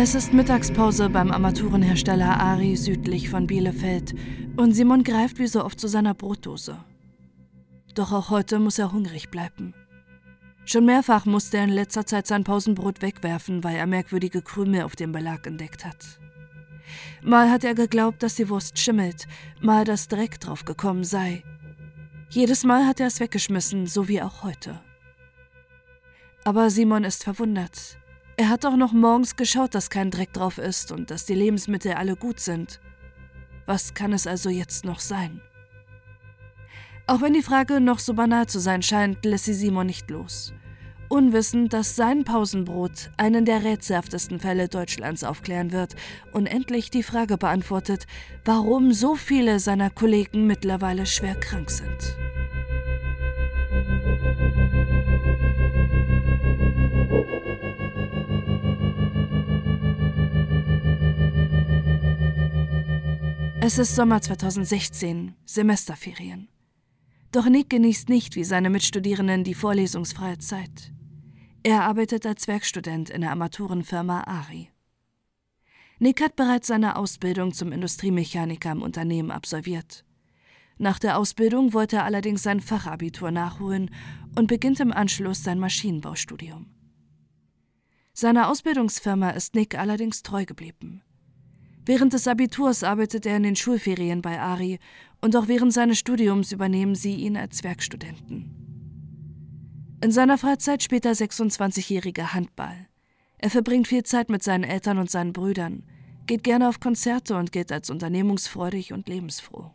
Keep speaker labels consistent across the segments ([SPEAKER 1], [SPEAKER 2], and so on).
[SPEAKER 1] Es ist Mittagspause beim Armaturenhersteller Ari südlich von Bielefeld und Simon greift wie so oft zu seiner Brotdose. Doch auch heute muss er hungrig bleiben. Schon mehrfach musste er in letzter Zeit sein Pausenbrot wegwerfen, weil er merkwürdige Krümel auf dem Belag entdeckt hat. Mal hat er geglaubt, dass die Wurst schimmelt, mal dass Dreck drauf gekommen sei. Jedes Mal hat er es weggeschmissen, so wie auch heute. Aber Simon ist verwundert. Er hat auch noch morgens geschaut, dass kein Dreck drauf ist und dass die Lebensmittel alle gut sind. Was kann es also jetzt noch sein? Auch wenn die Frage noch so banal zu sein scheint, lässt sie Simon nicht los. Unwissend, dass sein Pausenbrot einen der rätselhaftesten Fälle Deutschlands aufklären wird und endlich die Frage beantwortet, warum so viele seiner Kollegen mittlerweile schwer krank sind. Es ist Sommer 2016, Semesterferien. Doch Nick genießt nicht wie seine Mitstudierenden die vorlesungsfreie Zeit. Er arbeitet als Werkstudent in der Armaturenfirma Ari. Nick hat bereits seine Ausbildung zum Industriemechaniker im Unternehmen absolviert. Nach der Ausbildung wollte er allerdings sein Fachabitur nachholen und beginnt im Anschluss sein Maschinenbaustudium. Seiner Ausbildungsfirma ist Nick allerdings treu geblieben. Während des Abiturs arbeitet er in den Schulferien bei Ari und auch während seines Studiums übernehmen sie ihn als Werkstudenten. In seiner Freizeit spielt der 26-jährige Handball. Er verbringt viel Zeit mit seinen Eltern und seinen Brüdern, geht gerne auf Konzerte und gilt als unternehmungsfreudig und lebensfroh.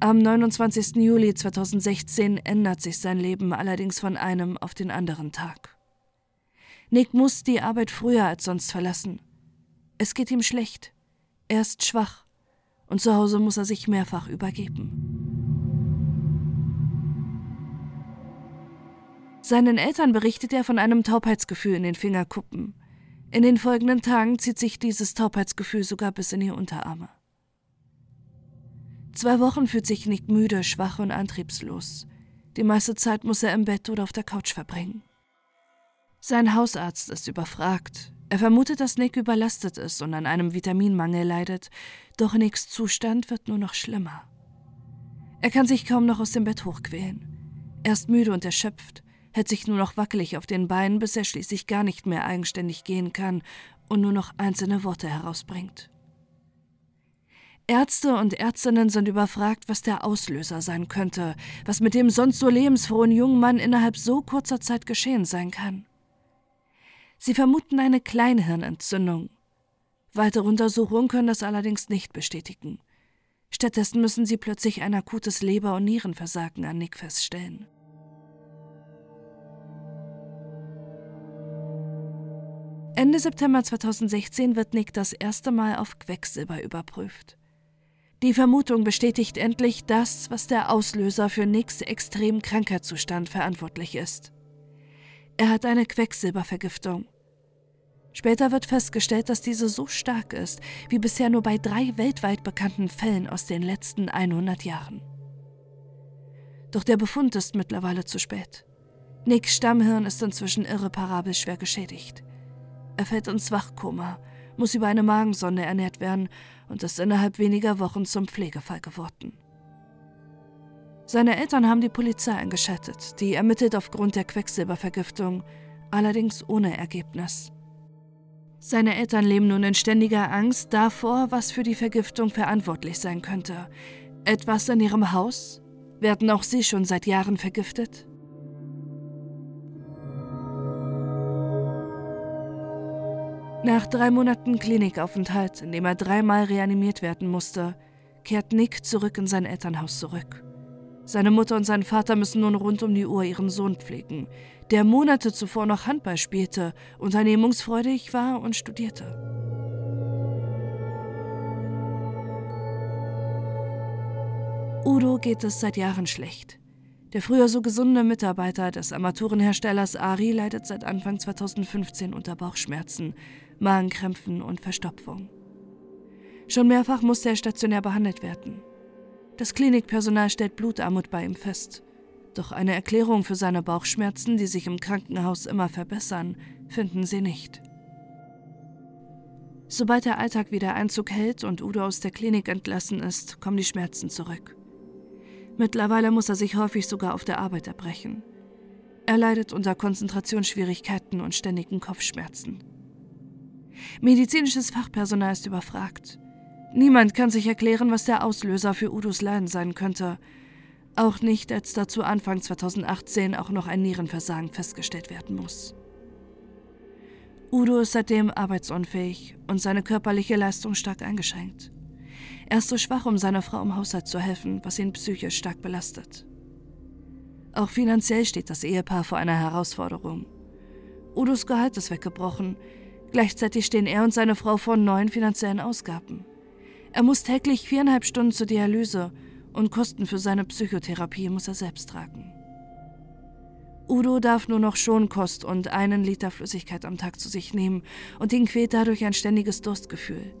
[SPEAKER 1] Am 29. Juli 2016 ändert sich sein Leben allerdings von einem auf den anderen Tag. Nick muss die Arbeit früher als sonst verlassen. Es geht ihm schlecht. Er ist schwach. Und zu Hause muss er sich mehrfach übergeben. Seinen Eltern berichtet er von einem Taubheitsgefühl in den Fingerkuppen. In den folgenden Tagen zieht sich dieses Taubheitsgefühl sogar bis in die Unterarme. Zwei Wochen fühlt sich Nick müde, schwach und antriebslos. Die meiste Zeit muss er im Bett oder auf der Couch verbringen. Sein Hausarzt ist überfragt. Er vermutet, dass Nick überlastet ist und an einem Vitaminmangel leidet, doch Nicks Zustand wird nur noch schlimmer. Er kann sich kaum noch aus dem Bett hochquälen. Er ist müde und erschöpft, hält sich nur noch wackelig auf den Beinen, bis er schließlich gar nicht mehr eigenständig gehen kann und nur noch einzelne Worte herausbringt. Ärzte und Ärztinnen sind überfragt, was der Auslöser sein könnte, was mit dem sonst so lebensfrohen jungen Mann innerhalb so kurzer Zeit geschehen sein kann. Sie vermuten eine Kleinhirnentzündung. Weitere Untersuchungen können das allerdings nicht bestätigen. Stattdessen müssen sie plötzlich ein akutes Leber- und Nierenversagen an Nick feststellen. Ende September 2016 wird Nick das erste Mal auf Quecksilber überprüft. Die Vermutung bestätigt endlich das, was der Auslöser für Nicks extremen Krankheitszustand verantwortlich ist. Er hat eine Quecksilbervergiftung. Später wird festgestellt, dass diese so stark ist, wie bisher nur bei drei weltweit bekannten Fällen aus den letzten 100 Jahren. Doch der Befund ist mittlerweile zu spät. Nicks Stammhirn ist inzwischen irreparabel schwer geschädigt. Er fällt ins Wachkoma, muss über eine Magensonde ernährt werden und ist innerhalb weniger Wochen zum Pflegefall geworden. Seine Eltern haben die Polizei eingeschaltet, die ermittelt aufgrund der Quecksilbervergiftung, allerdings ohne Ergebnis. Seine Eltern leben nun in ständiger Angst davor, was für die Vergiftung verantwortlich sein könnte. Etwas in ihrem Haus? Werden auch sie schon seit Jahren vergiftet? Nach drei Monaten Klinikaufenthalt, in dem er dreimal reanimiert werden musste, kehrt Nick zurück in sein Elternhaus zurück. Seine Mutter und sein Vater müssen nun rund um die Uhr ihren Sohn pflegen, der Monate zuvor noch Handball spielte, unternehmungsfreudig war und studierte. Udo geht es seit Jahren schlecht. Der früher so gesunde Mitarbeiter des Armaturenherstellers Ari leidet seit Anfang 2015 unter Bauchschmerzen, Magenkrämpfen und Verstopfung. Schon mehrfach musste er stationär behandelt werden. Das Klinikpersonal stellt Blutarmut bei ihm fest. Doch eine Erklärung für seine Bauchschmerzen, die sich im Krankenhaus immer verbessern, finden sie nicht. Sobald der Alltag wieder Einzug hält und Udo aus der Klinik entlassen ist, kommen die Schmerzen zurück. Mittlerweile muss er sich häufig sogar auf der Arbeit erbrechen. Er leidet unter Konzentrationsschwierigkeiten und ständigen Kopfschmerzen. Medizinisches Fachpersonal ist überfragt. Niemand kann sich erklären, was der Auslöser für Udos Leiden sein könnte. Auch nicht, als dazu Anfang 2018 auch noch ein Nierenversagen festgestellt werden muss. Udo ist seitdem arbeitsunfähig und seine körperliche Leistung stark eingeschränkt. Er ist so schwach, um seiner Frau im Haushalt zu helfen, was ihn psychisch stark belastet. Auch finanziell steht das Ehepaar vor einer Herausforderung. Udos Gehalt ist weggebrochen. Gleichzeitig stehen er und seine Frau vor neuen finanziellen Ausgaben. Er muss täglich viereinhalb Stunden zur Dialyse und Kosten für seine Psychotherapie muss er selbst tragen. Udo darf nur noch Schonkost und einen Liter Flüssigkeit am Tag zu sich nehmen und ihn quält dadurch ein ständiges Durstgefühl.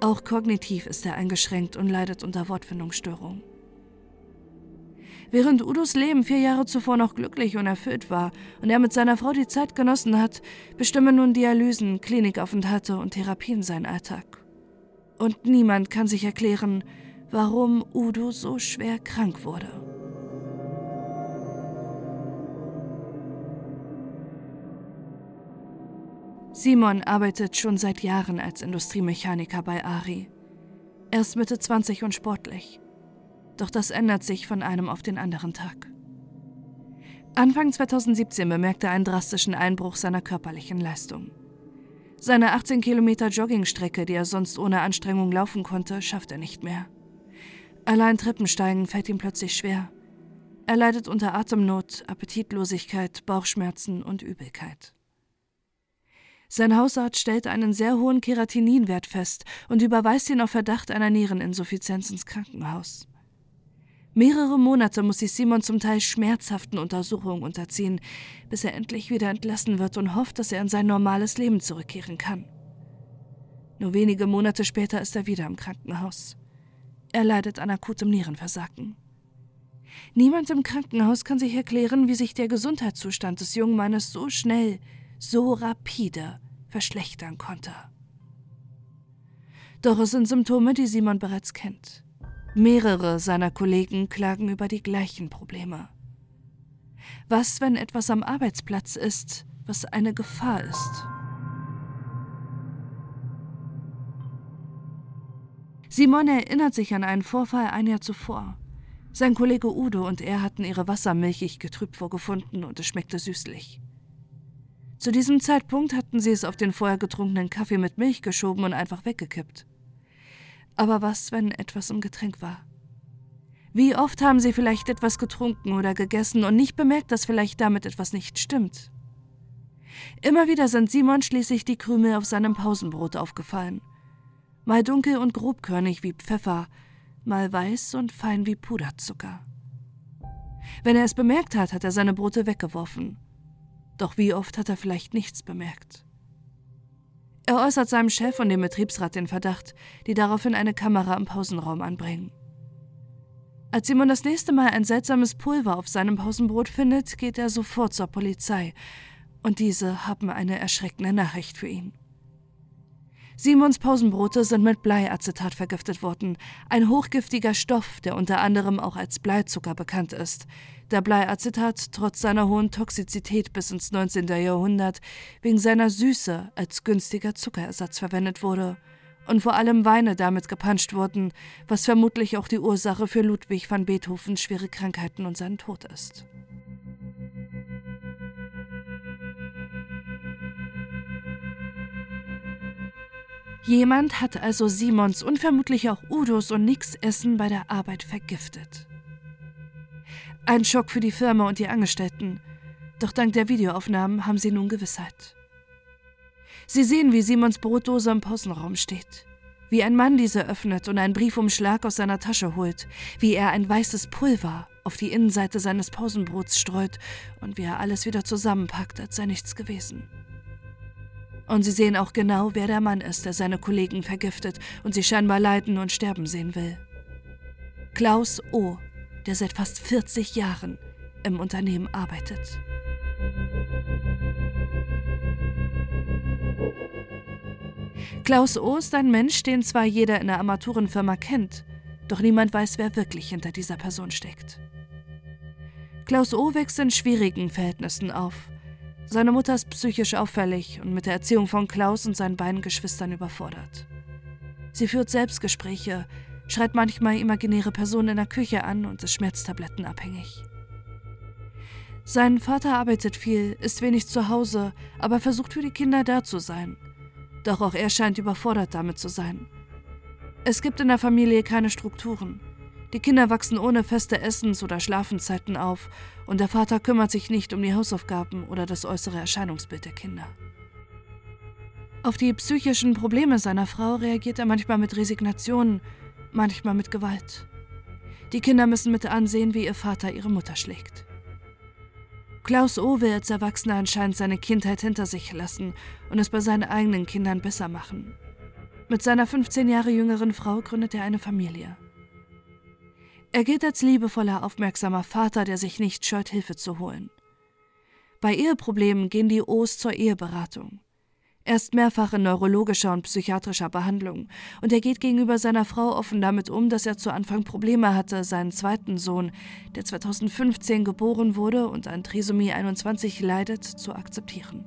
[SPEAKER 1] Auch kognitiv ist er eingeschränkt und leidet unter Wortfindungsstörungen. Während Udos Leben vier Jahre zuvor noch glücklich und erfüllt war und er mit seiner Frau die Zeit genossen hat, bestimmen nun Dialysen, Klinikaufenthalte und Therapien seinen Alltag. Und niemand kann sich erklären, warum Udo so schwer krank wurde. Simon arbeitet schon seit Jahren als Industriemechaniker bei Ari. Er ist Mitte 20 und sportlich. Doch das ändert sich von einem auf den anderen Tag. Anfang 2017 bemerkte er einen drastischen Einbruch seiner körperlichen Leistung. Seine 18 Kilometer Joggingstrecke, die er sonst ohne Anstrengung laufen konnte, schafft er nicht mehr. Allein Treppensteigen fällt ihm plötzlich schwer. Er leidet unter Atemnot, Appetitlosigkeit, Bauchschmerzen und Übelkeit. Sein Hausarzt stellt einen sehr hohen Keratininwert fest und überweist ihn auf Verdacht einer Niereninsuffizienz ins Krankenhaus. Mehrere Monate muss sich Simon zum Teil schmerzhaften Untersuchungen unterziehen, bis er endlich wieder entlassen wird und hofft, dass er in sein normales Leben zurückkehren kann. Nur wenige Monate später ist er wieder im Krankenhaus. Er leidet an akutem Nierenversagen. Niemand im Krankenhaus kann sich erklären, wie sich der Gesundheitszustand des jungen Mannes so schnell, so rapide verschlechtern konnte. Doch es sind Symptome, die Simon bereits kennt. Mehrere seiner Kollegen klagen über die gleichen Probleme. Was, wenn etwas am Arbeitsplatz ist, was eine Gefahr ist? Simon erinnert sich an einen Vorfall ein Jahr zuvor. Sein Kollege Udo und er hatten ihre Wasser milchig getrübt vorgefunden und es schmeckte süßlich. Zu diesem Zeitpunkt hatten sie es auf den vorher getrunkenen Kaffee mit Milch geschoben und einfach weggekippt. Aber was, wenn etwas im Getränk war? Wie oft haben sie vielleicht etwas getrunken oder gegessen und nicht bemerkt, dass vielleicht damit etwas nicht stimmt? Immer wieder sind Simon schließlich die Krümel auf seinem Pausenbrot aufgefallen. Mal dunkel und grobkörnig wie Pfeffer, mal weiß und fein wie Puderzucker. Wenn er es bemerkt hat, hat er seine Brote weggeworfen. Doch wie oft hat er vielleicht nichts bemerkt? Er äußert seinem Chef und dem Betriebsrat den Verdacht, die daraufhin eine Kamera im Pausenraum anbringen. Als Simon das nächste Mal ein seltsames Pulver auf seinem Pausenbrot findet, geht er sofort zur Polizei, und diese haben eine erschreckende Nachricht für ihn. Simons Pausenbrote sind mit Bleiacetat vergiftet worden, ein hochgiftiger Stoff, der unter anderem auch als Bleizucker bekannt ist, da Bleiacetat trotz seiner hohen Toxizität bis ins 19. Jahrhundert wegen seiner Süße als günstiger Zuckerersatz verwendet wurde und vor allem Weine damit gepanscht wurden, was vermutlich auch die Ursache für Ludwig van Beethovens schwere Krankheiten und seinen Tod ist. Jemand hat also Simons und vermutlich auch Udos und Nicks Essen bei der Arbeit vergiftet. Ein Schock für die Firma und die Angestellten. Doch dank der Videoaufnahmen haben sie nun Gewissheit. Sie sehen, wie Simons Brotdose im Pausenraum steht. Wie ein Mann diese öffnet und einen Briefumschlag aus seiner Tasche holt. Wie er ein weißes Pulver auf die Innenseite seines Pausenbrots streut und wie er alles wieder zusammenpackt, als sei nichts gewesen. Und sie sehen auch genau, wer der Mann ist, der seine Kollegen vergiftet und sie scheinbar leiden und sterben sehen will. Klaus O., der seit fast 40 Jahren im Unternehmen arbeitet. Klaus O. ist ein Mensch, den zwar jeder in der Armaturenfirma kennt, doch niemand weiß, wer wirklich hinter dieser Person steckt. Klaus O. wächst in schwierigen Verhältnissen auf. Seine Mutter ist psychisch auffällig und mit der Erziehung von Klaus und seinen beiden Geschwistern überfordert. Sie führt Selbstgespräche, schreit manchmal imaginäre Personen in der Küche an und ist schmerztablettenabhängig. Sein Vater arbeitet viel, ist wenig zu Hause, aber versucht für die Kinder da zu sein. Doch auch er scheint überfordert damit zu sein. Es gibt in der Familie keine Strukturen. Die Kinder wachsen ohne feste Essens- oder Schlafenszeiten auf und der Vater kümmert sich nicht um die Hausaufgaben oder das äußere Erscheinungsbild der Kinder. Auf die psychischen Probleme seiner Frau reagiert er manchmal mit Resignation, manchmal mit Gewalt. Die Kinder müssen mit ansehen, wie ihr Vater ihre Mutter schlägt. Klaus O. will als Erwachsener anscheinend seine Kindheit hinter sich lassen und es bei seinen eigenen Kindern besser machen. Mit seiner 15 Jahre jüngeren Frau gründet er eine Familie. Er gilt als liebevoller, aufmerksamer Vater, der sich nicht scheut, Hilfe zu holen. Bei Eheproblemen gehen die O's zur Eheberatung. Er ist mehrfach in neurologischer und psychiatrischer Behandlung und er geht gegenüber seiner Frau offen damit um, dass er zu Anfang Probleme hatte, seinen zweiten Sohn, der 2015 geboren wurde und an Trisomie 21 leidet, zu akzeptieren.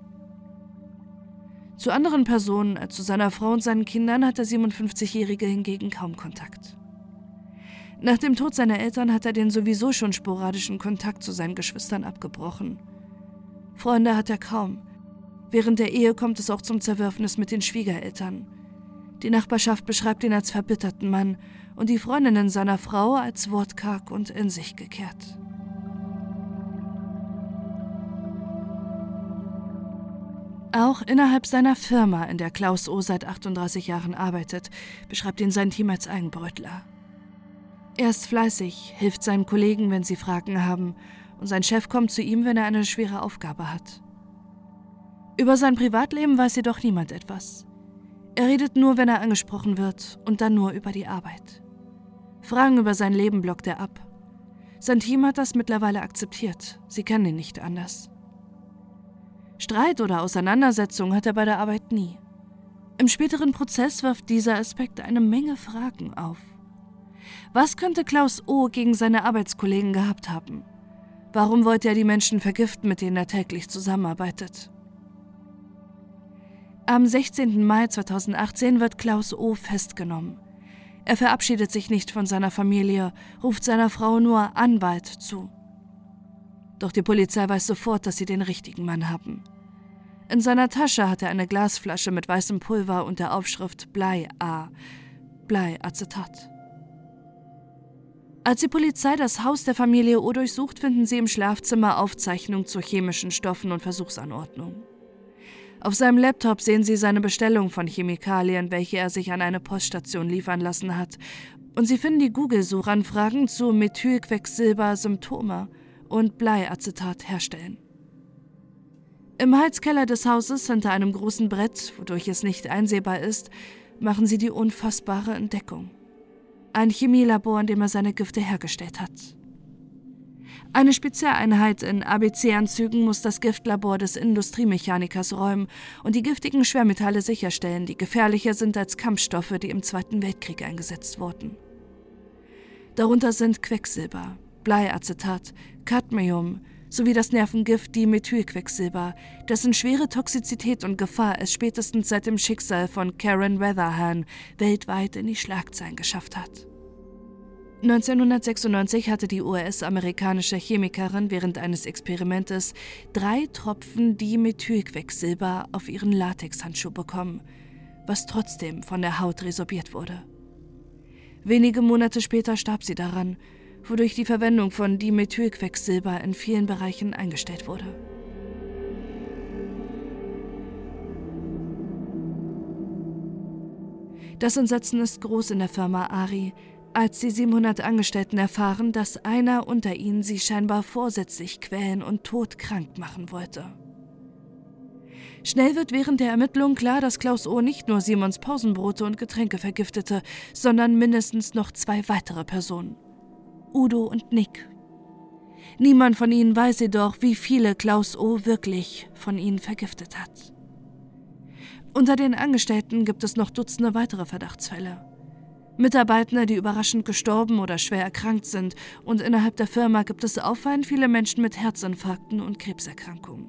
[SPEAKER 1] Zu anderen Personen als zu seiner Frau und seinen Kindern hat der 57-Jährige hingegen kaum Kontakt. Nach dem Tod seiner Eltern hat er den sowieso schon sporadischen Kontakt zu seinen Geschwistern abgebrochen. Freunde hat er kaum. Während der Ehe kommt es auch zum Zerwürfnis mit den Schwiegereltern. Die Nachbarschaft beschreibt ihn als verbitterten Mann und die Freundinnen seiner Frau als wortkarg und in sich gekehrt. Auch innerhalb seiner Firma, in der Klaus O. seit 38 Jahren arbeitet, beschreibt ihn sein Team als Eigenbrötler. Er ist fleißig, hilft seinen Kollegen, wenn sie Fragen haben, und sein Chef kommt zu ihm, wenn er eine schwere Aufgabe hat. Über sein Privatleben weiß jedoch niemand etwas. Er redet nur, wenn er angesprochen wird, und dann nur über die Arbeit. Fragen über sein Leben blockt er ab. Sein Team hat das mittlerweile akzeptiert, sie kennen ihn nicht anders. Streit oder Auseinandersetzung hat er bei der Arbeit nie. Im späteren Prozess wirft dieser Aspekt eine Menge Fragen auf. Was könnte Klaus O. gegen seine Arbeitskollegen gehabt haben? Warum wollte er die Menschen vergiften, mit denen er täglich zusammenarbeitet? Am 16. Mai 2018 wird Klaus O. festgenommen. Er verabschiedet sich nicht von seiner Familie, ruft seiner Frau nur Anwalt zu. Doch die Polizei weiß sofort, dass sie den richtigen Mann haben. In seiner Tasche hat er eine Glasflasche mit weißem Pulver und der Aufschrift Blei A, Bleiacetat. Als die Polizei das Haus der Familie O durchsucht, finden sie im Schlafzimmer Aufzeichnungen zu chemischen Stoffen und Versuchsanordnungen. Auf seinem Laptop sehen sie seine Bestellung von Chemikalien, welche er sich an eine Poststation liefern lassen hat, und sie finden die Google-Suchanfragen zu Methylquecksilber-Symptome und Bleiacetat herstellen. Im Heizkeller des Hauses hinter einem großen Brett, wodurch es nicht einsehbar ist, machen sie die unfassbare Entdeckung ein Chemielabor, in dem er seine Gifte hergestellt hat. Eine Spezialeinheit in ABC-Anzügen muss das Giftlabor des Industriemechanikers räumen und die giftigen Schwermetalle sicherstellen, die gefährlicher sind als Kampfstoffe, die im Zweiten Weltkrieg eingesetzt wurden. Darunter sind Quecksilber, Bleiacetat, Cadmium sowie das Nervengift Dimethylquecksilber, dessen schwere Toxizität und Gefahr es spätestens seit dem Schicksal von Karen Weatherhan weltweit in die Schlagzeilen geschafft hat. 1996 hatte die US-amerikanische Chemikerin während eines Experimentes drei Tropfen Dimethylquecksilber auf ihren Latexhandschuh bekommen, was trotzdem von der Haut resorbiert wurde. Wenige Monate später starb sie daran, wodurch die Verwendung von Dimethylquecksilber in vielen Bereichen eingestellt wurde. Das Entsetzen ist groß in der Firma Ari, als die 700 Angestellten erfahren, dass einer unter ihnen sie scheinbar vorsätzlich quälen und todkrank machen wollte. Schnell wird während der Ermittlungen klar, dass Klaus O. nicht nur Simons Pausenbrote und Getränke vergiftete, sondern mindestens noch zwei weitere Personen. Udo und Nick. Niemand von ihnen weiß jedoch, wie viele Klaus O. wirklich von ihnen vergiftet hat. Unter den Angestellten gibt es noch Dutzende weitere Verdachtsfälle. Mitarbeitende, die überraschend gestorben oder schwer erkrankt sind, und innerhalb der Firma gibt es auffallend viele Menschen mit Herzinfarkten und Krebserkrankungen.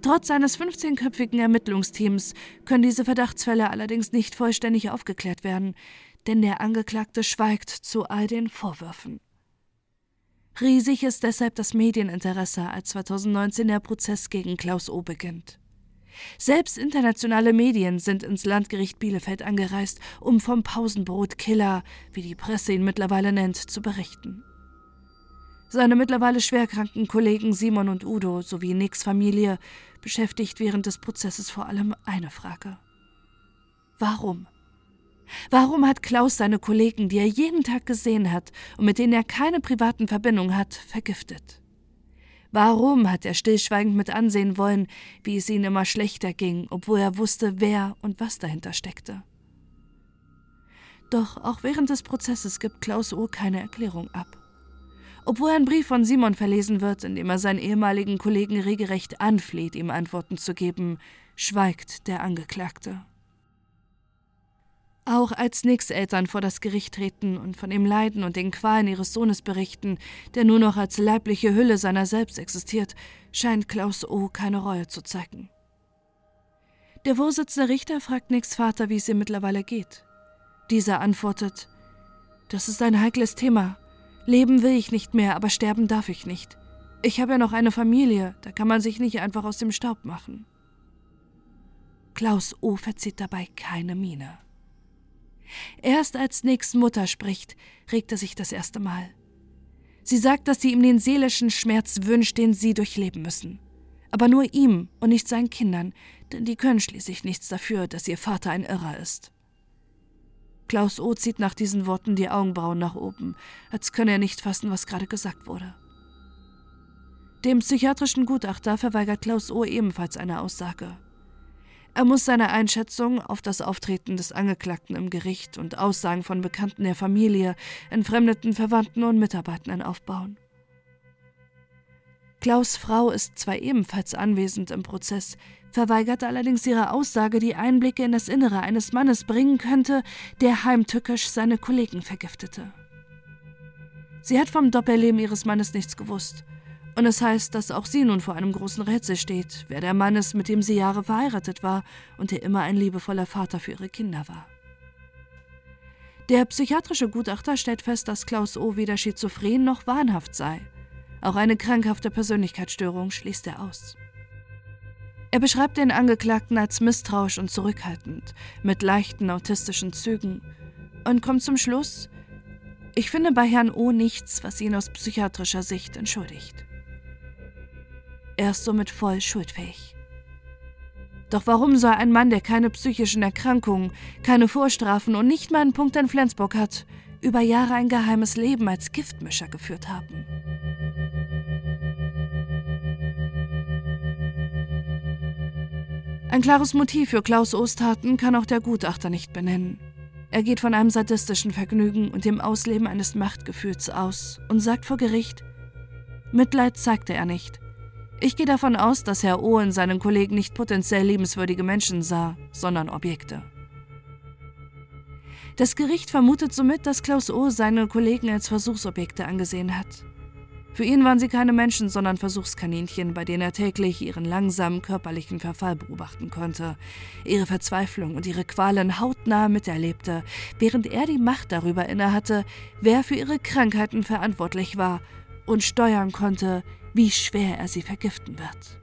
[SPEAKER 1] Trotz eines 15-köpfigen Ermittlungsteams können diese Verdachtsfälle allerdings nicht vollständig aufgeklärt werden, denn der Angeklagte schweigt zu all den Vorwürfen. Riesig ist deshalb das Medieninteresse, als 2019 der Prozess gegen Klaus O beginnt. Selbst internationale Medien sind ins Landgericht Bielefeld angereist, um vom Pausenbrot-Killer, wie die Presse ihn mittlerweile nennt, zu berichten. Seine mittlerweile schwerkranken Kollegen Simon und Udo sowie Nicks Familie beschäftigt während des Prozesses vor allem eine Frage. Warum? Warum hat Klaus seine Kollegen, die er jeden Tag gesehen hat und mit denen er keine privaten Verbindungen hat, vergiftet? Warum hat er stillschweigend mit ansehen wollen, wie es ihnen immer schlechter ging, obwohl er wusste, wer und was dahinter steckte? Doch auch während des Prozesses gibt Klaus O. keine Erklärung ab. Obwohl ein Brief von Simon verlesen wird, in dem er seinen ehemaligen Kollegen regelrecht anfleht, ihm Antworten zu geben, schweigt der Angeklagte. Auch als Nicks Eltern vor das Gericht treten und von dem Leiden und den Qualen ihres Sohnes berichten, der nur noch als leibliche Hülle seiner selbst existiert, scheint Klaus O. keine Reue zu zeigen. Der Vorsitzende Richter fragt Nicks Vater, wie es ihr mittlerweile geht. Dieser antwortet: Das ist ein heikles Thema. Leben will ich nicht mehr, aber sterben darf ich nicht. Ich habe ja noch eine Familie, da kann man sich nicht einfach aus dem Staub machen. Klaus O. verzieht dabei keine Miene. Erst als Nicks Mutter spricht, regt er sich das erste Mal. Sie sagt, dass sie ihm den seelischen Schmerz wünscht, den sie durchleben müssen. Aber nur ihm und nicht seinen Kindern, denn die können schließlich nichts dafür, dass ihr Vater ein Irrer ist. Klaus O. zieht nach diesen Worten die Augenbrauen nach oben, als könne er nicht fassen, was gerade gesagt wurde. Dem psychiatrischen Gutachter verweigert Klaus O. ebenfalls eine Aussage. Er muss seine Einschätzung auf das Auftreten des Angeklagten im Gericht und Aussagen von Bekannten der Familie, entfremdeten Verwandten und Mitarbeitern aufbauen. Klaus Frau ist zwar ebenfalls anwesend im Prozess, verweigert allerdings ihre Aussage, die Einblicke in das Innere eines Mannes bringen könnte, der heimtückisch seine Kollegen vergiftete. Sie hat vom Doppelleben ihres Mannes nichts gewusst und es heißt, dass auch sie nun vor einem großen Rätsel steht, wer der Mann ist, mit dem sie Jahre verheiratet war und der immer ein liebevoller Vater für ihre Kinder war. Der psychiatrische Gutachter stellt fest, dass Klaus O. weder schizophren noch wahnhaft sei. Auch eine krankhafte Persönlichkeitsstörung schließt er aus. Er beschreibt den Angeklagten als misstrauisch und zurückhaltend, mit leichten autistischen Zügen und kommt zum Schluss, ich finde bei Herrn O nichts, was ihn aus psychiatrischer Sicht entschuldigt. Er ist somit voll schuldfähig. Doch warum soll ein Mann, der keine psychischen Erkrankungen, keine Vorstrafen und nicht mal einen Punkt in Flensburg hat, über Jahre ein geheimes Leben als Giftmischer geführt haben? Ein klares Motiv für Klaus Ostaten kann auch der Gutachter nicht benennen. Er geht von einem sadistischen Vergnügen und dem Ausleben eines Machtgefühls aus und sagt vor Gericht, Mitleid zeigte er nicht, ich gehe davon aus, dass Herr O. in seinen Kollegen nicht potenziell liebenswürdige Menschen sah, sondern Objekte. Das Gericht vermutet somit, dass Klaus O. seine Kollegen als Versuchsobjekte angesehen hat. Für ihn waren sie keine Menschen, sondern Versuchskaninchen, bei denen er täglich ihren langsamen körperlichen Verfall beobachten konnte, ihre Verzweiflung und ihre Qualen hautnah miterlebte, während er die Macht darüber innehatte, wer für ihre Krankheiten verantwortlich war und steuern konnte, wie schwer er sie vergiften wird.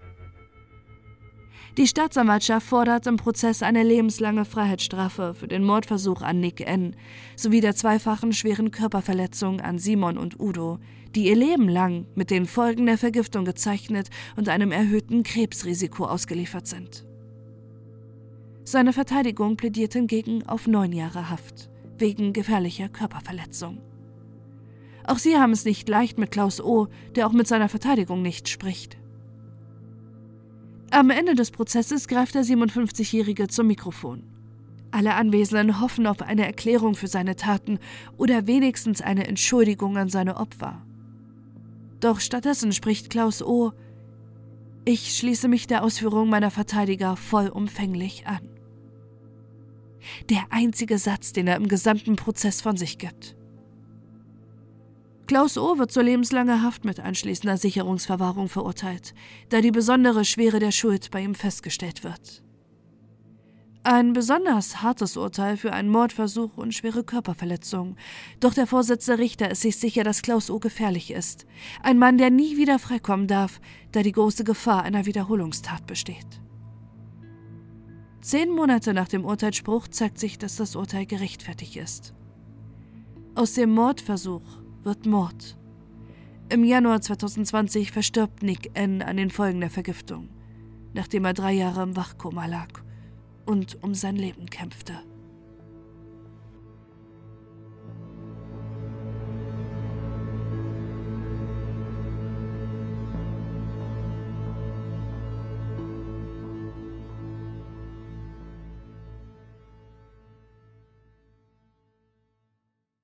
[SPEAKER 1] Die Staatsanwaltschaft fordert im Prozess eine lebenslange Freiheitsstrafe für den Mordversuch an Nick N. sowie der zweifachen schweren Körperverletzung an Simon und Udo, die ihr Leben lang mit den Folgen der Vergiftung gezeichnet und einem erhöhten Krebsrisiko ausgeliefert sind. Seine Verteidigung plädiert hingegen auf neun Jahre Haft wegen gefährlicher Körperverletzung. Auch sie haben es nicht leicht mit Klaus O., der auch mit seiner Verteidigung nicht spricht. Am Ende des Prozesses greift der 57-Jährige zum Mikrofon. Alle Anwesenden hoffen auf eine Erklärung für seine Taten oder wenigstens eine Entschuldigung an seine Opfer. Doch stattdessen spricht Klaus O. Ich schließe mich der Ausführung meiner Verteidiger vollumfänglich an. Der einzige Satz, den er im gesamten Prozess von sich gibt. Klaus O. wird zu lebenslanger Haft mit anschließender Sicherungsverwahrung verurteilt, da die besondere Schwere der Schuld bei ihm festgestellt wird. Ein besonders hartes Urteil für einen Mordversuch und schwere Körperverletzung. Doch der Vorsitzende Richter ist sich sicher, dass Klaus O. gefährlich ist. Ein Mann, der nie wieder freikommen darf, da die große Gefahr einer Wiederholungstat besteht. Zehn Monate nach dem Urteilsspruch zeigt sich, dass das Urteil gerechtfertigt ist. Aus dem Mordversuch wird Mord. Im Januar 2020 verstirbt Nick N. an den Folgen der Vergiftung, nachdem er drei Jahre im Wachkoma lag und um sein Leben kämpfte.